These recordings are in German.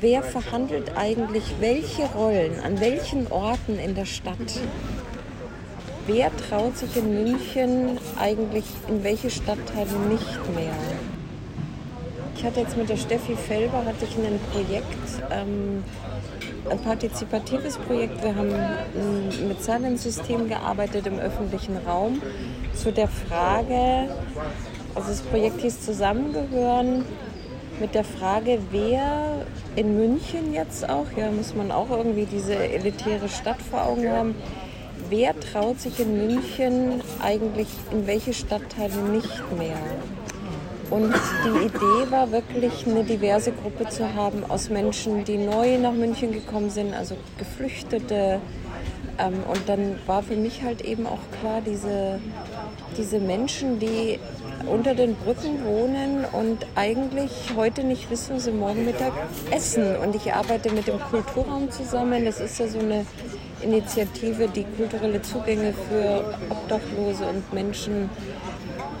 Wer verhandelt eigentlich welche Rollen an welchen Orten in der Stadt? Wer traut sich in München eigentlich in welche Stadtteile nicht mehr? Ich hatte jetzt mit der Steffi Felber hatte ich ein Projekt, ähm, ein partizipatives Projekt. Wir haben mit Silence-System gearbeitet im öffentlichen Raum zu der Frage, also das Projekt hieß Zusammengehören, mit der Frage, wer in München jetzt auch, ja, muss man auch irgendwie diese elitäre Stadt vor Augen haben, wer traut sich in München eigentlich in welche Stadtteile nicht mehr? Und die Idee war wirklich, eine diverse Gruppe zu haben aus Menschen, die neu nach München gekommen sind, also Geflüchtete. Ähm, und dann war für mich halt eben auch klar, diese, diese Menschen, die unter den Brücken wohnen und eigentlich heute nicht wissen, was sie morgen Mittag essen. Und ich arbeite mit dem Kulturraum zusammen. Das ist ja so eine Initiative, die kulturelle Zugänge für Obdachlose und Menschen,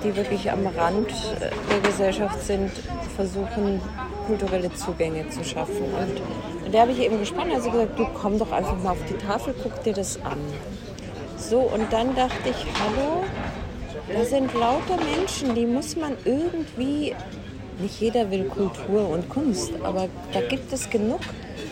die wirklich am Rand der Gesellschaft sind, versuchen, kulturelle Zugänge zu schaffen. Und da habe ich eben gespannt, also gesagt, du komm doch einfach mal auf die Tafel, guck dir das an. So, und dann dachte ich, hallo, da sind lauter Menschen, die muss man irgendwie, nicht jeder will Kultur und Kunst, aber da gibt es genug.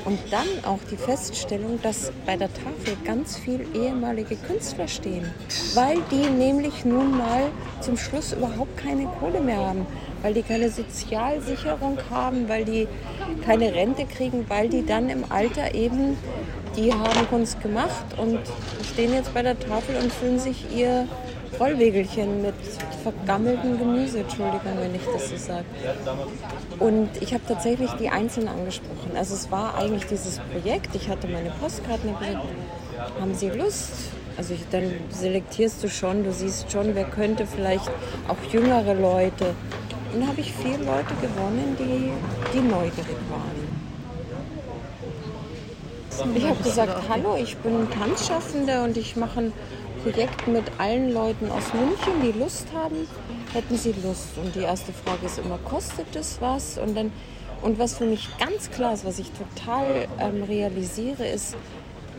Und dann auch die Feststellung, dass bei der Tafel ganz viele ehemalige Künstler stehen, weil die nämlich nun mal zum Schluss überhaupt keine Kohle mehr haben, weil die keine Sozialsicherung haben, weil die keine Rente kriegen, weil die dann im Alter eben, die haben Kunst gemacht und stehen jetzt bei der Tafel und fühlen sich ihr Rollwegelchen mit vergammeltem Gemüse, Entschuldigung, wenn ich das so sage. Und ich habe tatsächlich die Einzelnen angesprochen. Also es war eigentlich dieses Projekt, ich hatte meine Postkarten gesagt, haben Sie Lust? Also ich, dann selektierst du schon, du siehst schon, wer könnte vielleicht auch jüngere Leute. Und dann habe ich vier Leute gewonnen, die, die neugierig waren. Ich habe gesagt, hallo, ich bin Tanzschaffende und ich mache ein Projekt mit allen Leuten aus München, die Lust haben. Hätten sie Lust? Und die erste Frage ist immer, kostet es was? Und dann und was für mich ganz klar ist, was ich total ähm, realisiere, ist,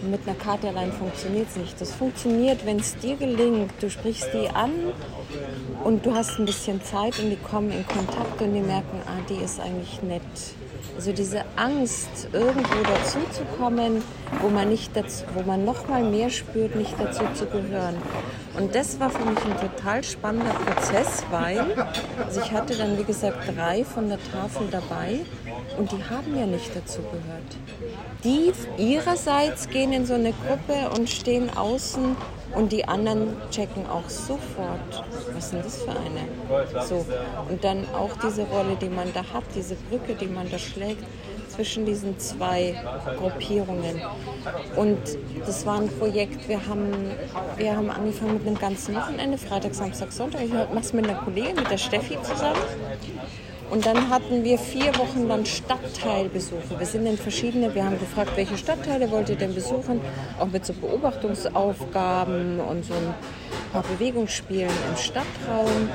mit einer Karte allein funktioniert es nicht. Das funktioniert, wenn es dir gelingt. Du sprichst die an und du hast ein bisschen Zeit und die kommen in Kontakt und die merken, ah, die ist eigentlich nett. Also diese Angst, irgendwo dazuzukommen, wo man nicht dazu, wo man noch mal mehr spürt, nicht dazu zu gehören. Und das war für mich ein total spannender Prozess, weil also ich hatte dann wie gesagt drei von der Tafel dabei und die haben ja nicht dazu gehört. Die ihrerseits gehen in so eine Gruppe und stehen außen und die anderen checken auch sofort, was denn das für eine? So. Und dann auch diese Rolle, die man da hat, diese Brücke, die man da schlägt zwischen diesen zwei Gruppierungen. Und das war ein Projekt, wir haben, wir haben angefangen mit einem ganzen Wochenende, Freitag, Samstag, Sonntag. Ich mache es mit einer Kollegin, mit der Steffi zusammen. Und dann hatten wir vier Wochen lang Stadtteilbesuche. Wir sind in verschiedene, wir haben gefragt, welche Stadtteile wollt ihr denn besuchen? Auch mit so Beobachtungsaufgaben und so ein paar Bewegungsspielen im Stadtraum.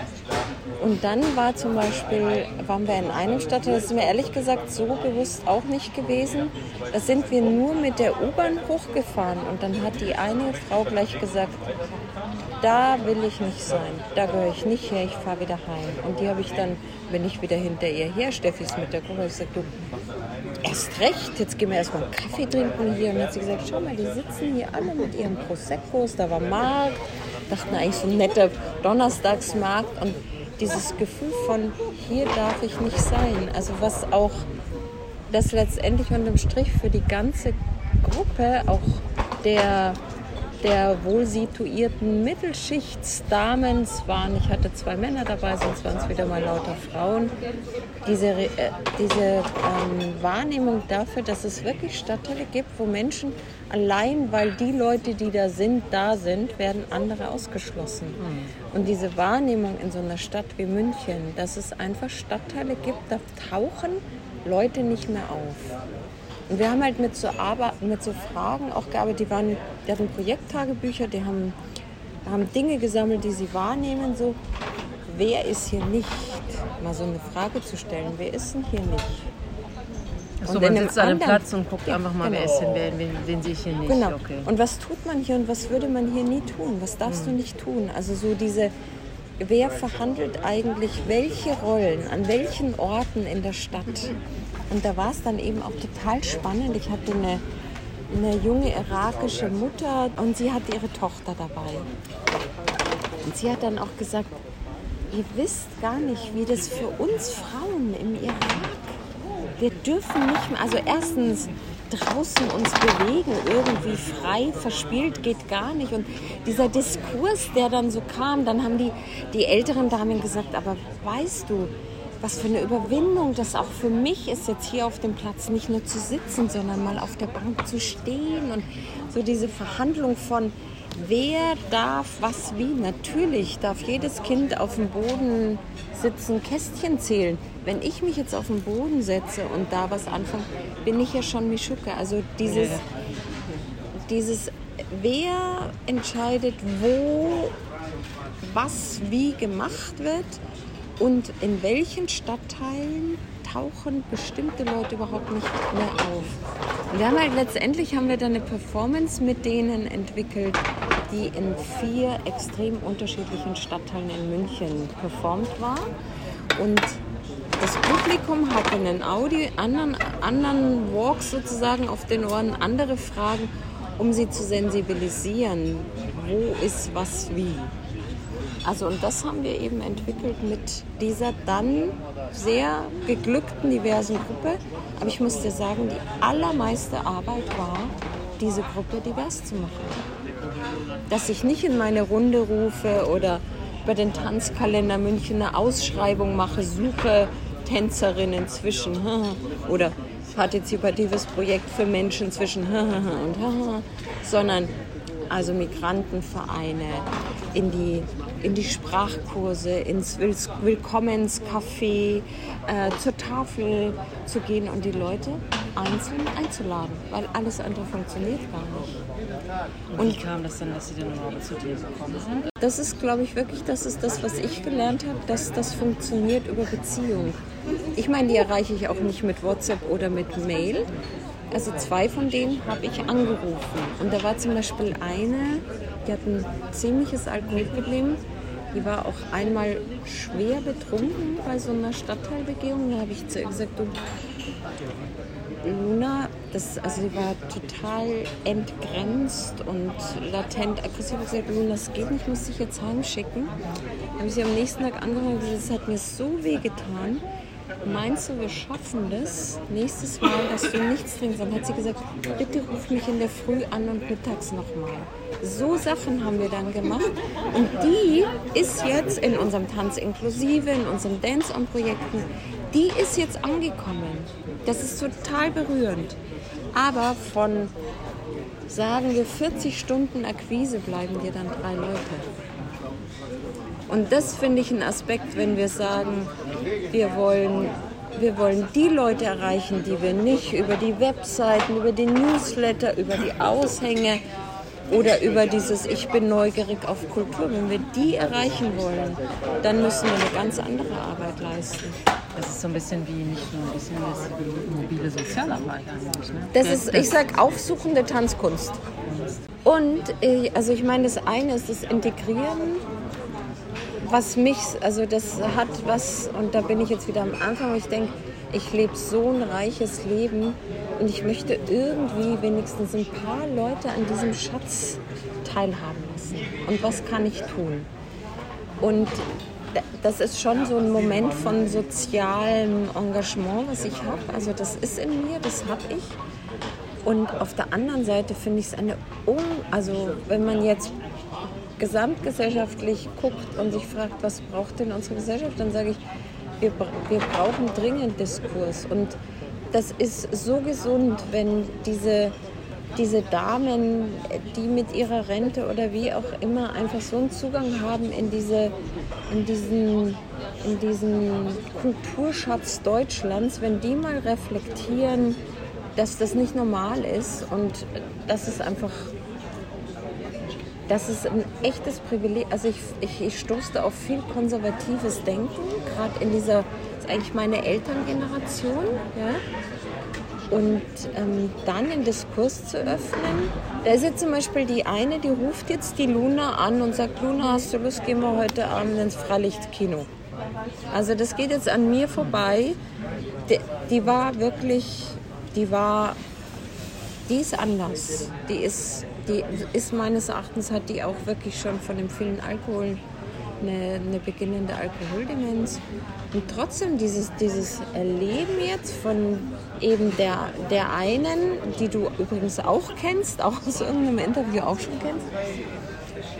Und dann war zum Beispiel, waren wir in einem Stadtteil, das ist mir ehrlich gesagt so bewusst auch nicht gewesen. Da sind wir nur mit der U-Bahn hochgefahren und dann hat die eine Frau gleich gesagt, da will ich nicht sein, da gehöre ich nicht her, ich fahre wieder heim. Und die habe ich dann, bin ich wieder hinter ihr her, Steffi ist mit der Gruppe, ich gesagt, du, erst recht, jetzt gehen wir erstmal einen Kaffee trinken hier. Und dann hat sie gesagt, schau mal, die sitzen hier alle mit ihren Proseccos, da war Markt, dachten eigentlich so ein netter Donnerstagsmarkt und dieses Gefühl von, hier darf ich nicht sein. Also was auch das letztendlich unterm Strich für die ganze Gruppe auch der der wohl situierten Mittelschichtsdamen waren, ich hatte zwei Männer dabei, sonst waren es wieder mal lauter Frauen, diese, äh, diese ähm, Wahrnehmung dafür, dass es wirklich Stadtteile gibt, wo Menschen allein, weil die Leute, die da sind, da sind, werden andere ausgeschlossen. Mhm. Und diese Wahrnehmung in so einer Stadt wie München, dass es einfach Stadtteile gibt, da tauchen Leute nicht mehr auf. Und wir haben halt mit so, Arbeit, mit so Fragen auch gearbeitet, die, waren, die hatten Projekttagebücher, die haben, haben Dinge gesammelt, die sie wahrnehmen, so, wer ist hier nicht? Mal so eine Frage zu stellen, wer ist denn hier nicht? So, und man sitzt an einem Platz und guckt ja, einfach mal, genau. wer ist denn, wer, wen, wen sehe ich hier nicht. Genau. Okay. Und was tut man hier und was würde man hier nie tun? Was darfst hm. du nicht tun? Also so diese, wer verhandelt eigentlich welche Rollen, an welchen Orten in der Stadt? Und da war es dann eben auch total spannend. Ich hatte eine, eine junge irakische Mutter und sie hatte ihre Tochter dabei. Und sie hat dann auch gesagt, ihr wisst gar nicht, wie das für uns Frauen im Irak, wir dürfen nicht mehr, also erstens draußen uns bewegen, irgendwie frei, verspielt geht gar nicht. Und dieser Diskurs, der dann so kam, dann haben die, die älteren Damen gesagt, aber weißt du, was für eine Überwindung das auch für mich ist, jetzt hier auf dem Platz nicht nur zu sitzen, sondern mal auf der Bank zu stehen und so diese Verhandlung von, wer darf was wie. Natürlich darf jedes Kind auf dem Boden sitzen, Kästchen zählen. Wenn ich mich jetzt auf den Boden setze und da was anfange, bin ich ja schon Mischuke. Also dieses, dieses, wer entscheidet, wo was wie gemacht wird und in welchen Stadtteilen tauchen bestimmte Leute überhaupt nicht mehr auf. Und wir haben halt letztendlich haben wir dann eine Performance mit denen entwickelt, die in vier extrem unterschiedlichen Stadtteilen in München performt war. Und das Publikum hatte einen Audio, anderen, anderen Walk sozusagen auf den Ohren, andere Fragen, um sie zu sensibilisieren. Wo ist was wie? Also und das haben wir eben entwickelt mit dieser dann sehr geglückten diversen Gruppe. Aber ich muss dir sagen, die allermeiste Arbeit war, diese Gruppe divers zu machen. Dass ich nicht in meine Runde rufe oder über den Tanzkalender München eine Ausschreibung mache, suche Tänzerinnen zwischen oder partizipatives Projekt für Menschen zwischen und sondern also Migrantenvereine, in die, in die Sprachkurse, ins Willkommenscafé, äh, zur Tafel zu gehen und die Leute einzeln einzuladen, weil alles andere funktioniert gar nicht. Und wie kam das dann, dass sie dann überhaupt zu dir gekommen sind? Das ist, glaube ich, wirklich, das ist das, was ich gelernt habe, dass das funktioniert über Beziehung. Ich meine, die erreiche ich auch nicht mit WhatsApp oder mit Mail, also zwei von denen habe ich angerufen. Und da war zum Beispiel eine, die hat ein ziemliches Alkoholproblem. Die war auch einmal schwer betrunken bei so einer Stadtteilbegehung. Da habe ich zu ihr gesagt, du, Luna, das, also sie war total entgrenzt und latent aggressiv. Ich habe gesagt, Luna, das geht nicht, ich muss dich jetzt heimschicken. Dann habe ich sie am nächsten Tag angerufen und gesagt, es hat mir so weh getan meinst du, wir schaffen das nächstes Mal, dass du nichts trinkst? Dann hat sie gesagt, bitte ruf mich in der Früh an und mittags nochmal. So Sachen haben wir dann gemacht. Und die ist jetzt in unserem Tanz inklusive, in unseren Dance-On-Projekten, die ist jetzt angekommen. Das ist total berührend. Aber von, sagen wir, 40 Stunden Akquise bleiben dir dann drei Leute. Und das finde ich ein Aspekt, wenn wir sagen, wir wollen, wir wollen die Leute erreichen, die wir nicht über die Webseiten, über die Newsletter, über die Aushänge oder über dieses Ich bin neugierig auf Kultur, wenn wir die erreichen wollen, dann müssen wir eine ganz andere Arbeit leisten. Das ist so ein bisschen wie nicht nur ein bisschen das mobile Sozialarbeit eigentlich. Ne? Das ist, ich sag, aufsuchende Tanzkunst. Und äh, also ich meine, das eine ist das Integrieren was mich, also das hat was, und da bin ich jetzt wieder am Anfang, wo ich denke, ich lebe so ein reiches Leben und ich möchte irgendwie wenigstens ein paar Leute an diesem Schatz teilhaben lassen. Und was kann ich tun? Und das ist schon so ein Moment von sozialem Engagement, was ich habe. Also das ist in mir, das habe ich. Und auf der anderen Seite finde ich es eine, um also wenn man jetzt gesamtgesellschaftlich guckt und sich fragt, was braucht denn unsere Gesellschaft, dann sage ich, wir, wir brauchen dringend Diskurs. Und das ist so gesund, wenn diese, diese Damen, die mit ihrer Rente oder wie auch immer einfach so einen Zugang haben in, diese, in, diesen, in diesen Kulturschatz Deutschlands, wenn die mal reflektieren, dass das nicht normal ist und dass es einfach das ist ein echtes Privileg. Also ich, ich, ich stoßte auf viel konservatives Denken, gerade in dieser, das ist eigentlich meine Elterngeneration, ja? Und ähm, dann den Diskurs zu öffnen. Da ist jetzt zum Beispiel die eine, die ruft jetzt die Luna an und sagt, Luna, hast du Lust, gehen wir heute Abend ins Freilichtkino. Also das geht jetzt an mir vorbei. Die, die war wirklich, die war, die ist anders. Die ist, die ist meines Erachtens, hat die auch wirklich schon von dem vielen Alkohol eine, eine beginnende Alkoholdemenz. Und trotzdem dieses, dieses Erleben jetzt von eben der, der einen, die du übrigens auch kennst, auch aus irgendeinem Interview auch schon kennst,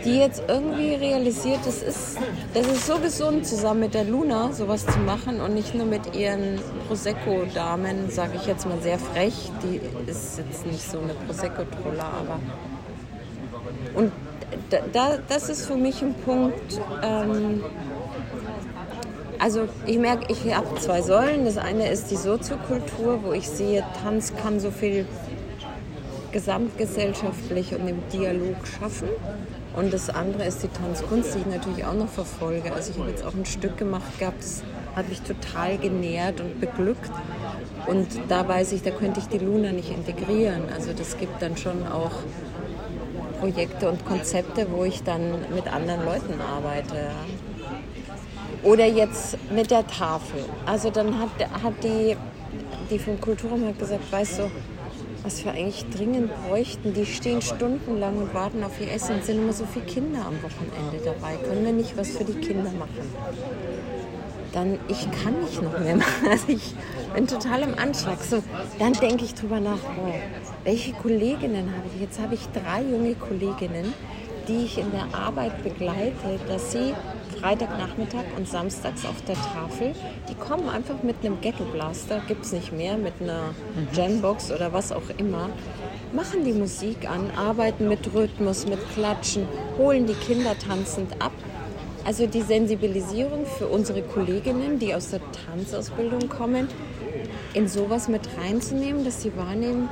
die jetzt irgendwie realisiert, das ist, das ist so gesund, zusammen mit der Luna sowas zu machen und nicht nur mit ihren Prosecco-Damen, sage ich jetzt mal sehr frech, die ist jetzt nicht so eine Prosecco-Troller, aber. Und da, das ist für mich ein Punkt. Ähm, also ich merke, ich habe zwei Säulen. Das eine ist die Soziokultur, wo ich sehe, Tanz kann so viel gesamtgesellschaftlich und im Dialog schaffen. Und das andere ist die Tanzkunst, die ich natürlich auch noch verfolge. Also ich habe jetzt auch ein Stück gemacht gehabt, das hat mich total genährt und beglückt. Und da weiß ich, da könnte ich die Luna nicht integrieren. Also das gibt dann schon auch Projekte und Konzepte, wo ich dann mit anderen Leuten arbeite. Oder jetzt mit der Tafel. Also dann hat, hat die, die vom Kulturraum gesagt, weißt du, was wir eigentlich dringend bräuchten, die stehen stundenlang und warten auf ihr Essen. Es sind immer so viele Kinder am Wochenende dabei. Können wir nicht was für die Kinder machen? Dann, ich kann nicht noch mehr machen. Also ich bin total im Anschlag. So, dann denke ich drüber nach, wow, welche Kolleginnen habe ich? Jetzt habe ich drei junge Kolleginnen, die ich in der Arbeit begleite, dass sie Freitagnachmittag und samstags auf der Tafel, die kommen einfach mit einem Ghetto-Blaster, gibt es nicht mehr, mit einer Jambox oder was auch immer, machen die Musik an, arbeiten mit Rhythmus, mit Klatschen, holen die Kinder tanzend ab. Also die Sensibilisierung für unsere Kolleginnen, die aus der Tanzausbildung kommen, in sowas mit reinzunehmen, dass sie wahrnehmen,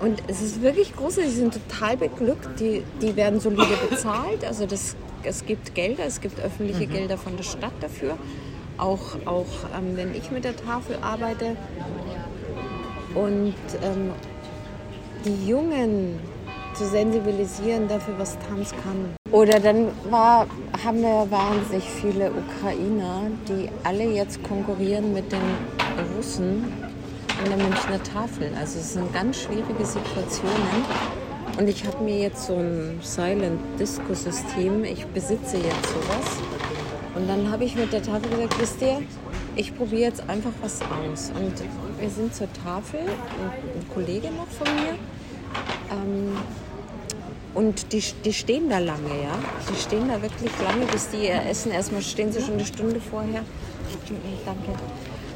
und es ist wirklich großartig, sie sind total beglückt, die, die werden solide bezahlt, also das, es gibt Gelder, es gibt öffentliche mhm. Gelder von der Stadt dafür, auch, auch ähm, wenn ich mit der Tafel arbeite. Und ähm, die Jungen zu sensibilisieren dafür, was Tanz kann. Oder dann war, haben wir wahnsinnig viele Ukrainer, die alle jetzt konkurrieren mit den Russen an der Münchner Tafel. Also es sind ganz schwierige Situationen. Und ich habe mir jetzt so ein Silent Disco System, ich besitze jetzt sowas. Und dann habe ich mit der Tafel gesagt, wisst ihr, ich probiere jetzt einfach was aus. Und wir sind zur Tafel, ein, Kollege noch von mir. Ähm, und die, die stehen da lange, ja. Die stehen da wirklich lange, bis die ihr essen. Erstmal stehen sie schon eine Stunde vorher. Danke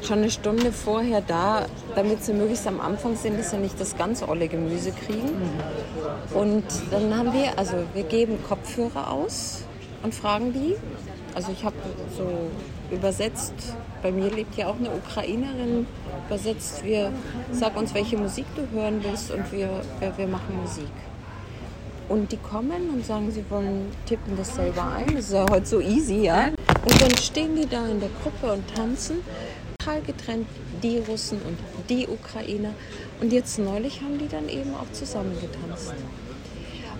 schon eine Stunde vorher da, damit sie möglichst am Anfang sind, dass sie nicht das ganz olle Gemüse kriegen. Und dann haben wir, also wir geben Kopfhörer aus und fragen die. Also ich habe so übersetzt, bei mir lebt ja auch eine Ukrainerin, übersetzt, wir sag uns, welche Musik du hören willst und wir, wir, wir machen Musik. Und die kommen und sagen, sie wollen tippen das selber ein. Das ist ja heute so easy, ja. Und dann stehen die da in der Gruppe und tanzen total getrennt, die Russen und die Ukrainer. Und jetzt neulich haben die dann eben auch zusammen getanzt.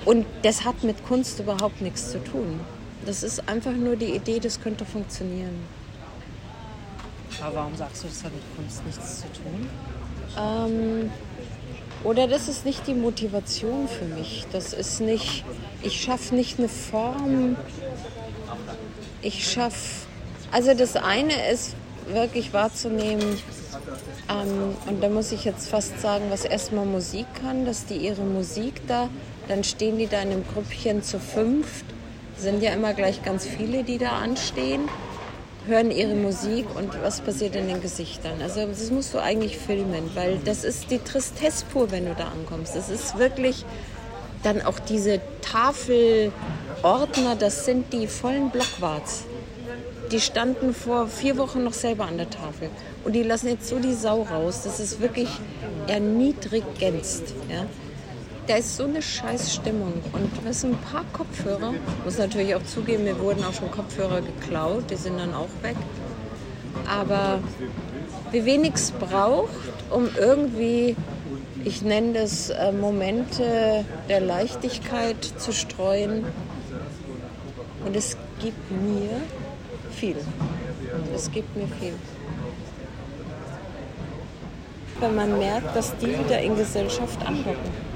Und das hat mit Kunst überhaupt nichts zu tun. Das ist einfach nur die Idee, das könnte funktionieren. Aber warum sagst du, das hat mit Kunst nichts zu tun? Ähm, oder das ist nicht die Motivation für mich. Das ist nicht, ich schaffe nicht eine Form. Ich schaffe, also das eine ist, wirklich wahrzunehmen. Ähm, und da muss ich jetzt fast sagen, was erstmal Musik kann, dass die ihre Musik da, dann stehen die da in einem Grüppchen zu fünft, sind ja immer gleich ganz viele, die da anstehen, hören ihre Musik und was passiert in den Gesichtern. Also das musst du eigentlich filmen, weil das ist die Tristesse pur, wenn du da ankommst. Das ist wirklich dann auch diese Tafelordner, das sind die vollen Blockwarts die standen vor vier Wochen noch selber an der Tafel. Und die lassen jetzt so die Sau raus. Das ist wirklich erniedrigendst. Ja? Da ist so eine scheiß Stimmung. Und was sind ein paar Kopfhörer. Muss natürlich auch zugeben, mir wurden auch schon Kopfhörer geklaut. Die sind dann auch weg. Aber wie wenig es braucht, um irgendwie Ich nenne das äh, Momente der Leichtigkeit zu streuen. Und es gibt mir viel. Es gibt mir viel. Wenn man merkt, dass die wieder in Gesellschaft andocken.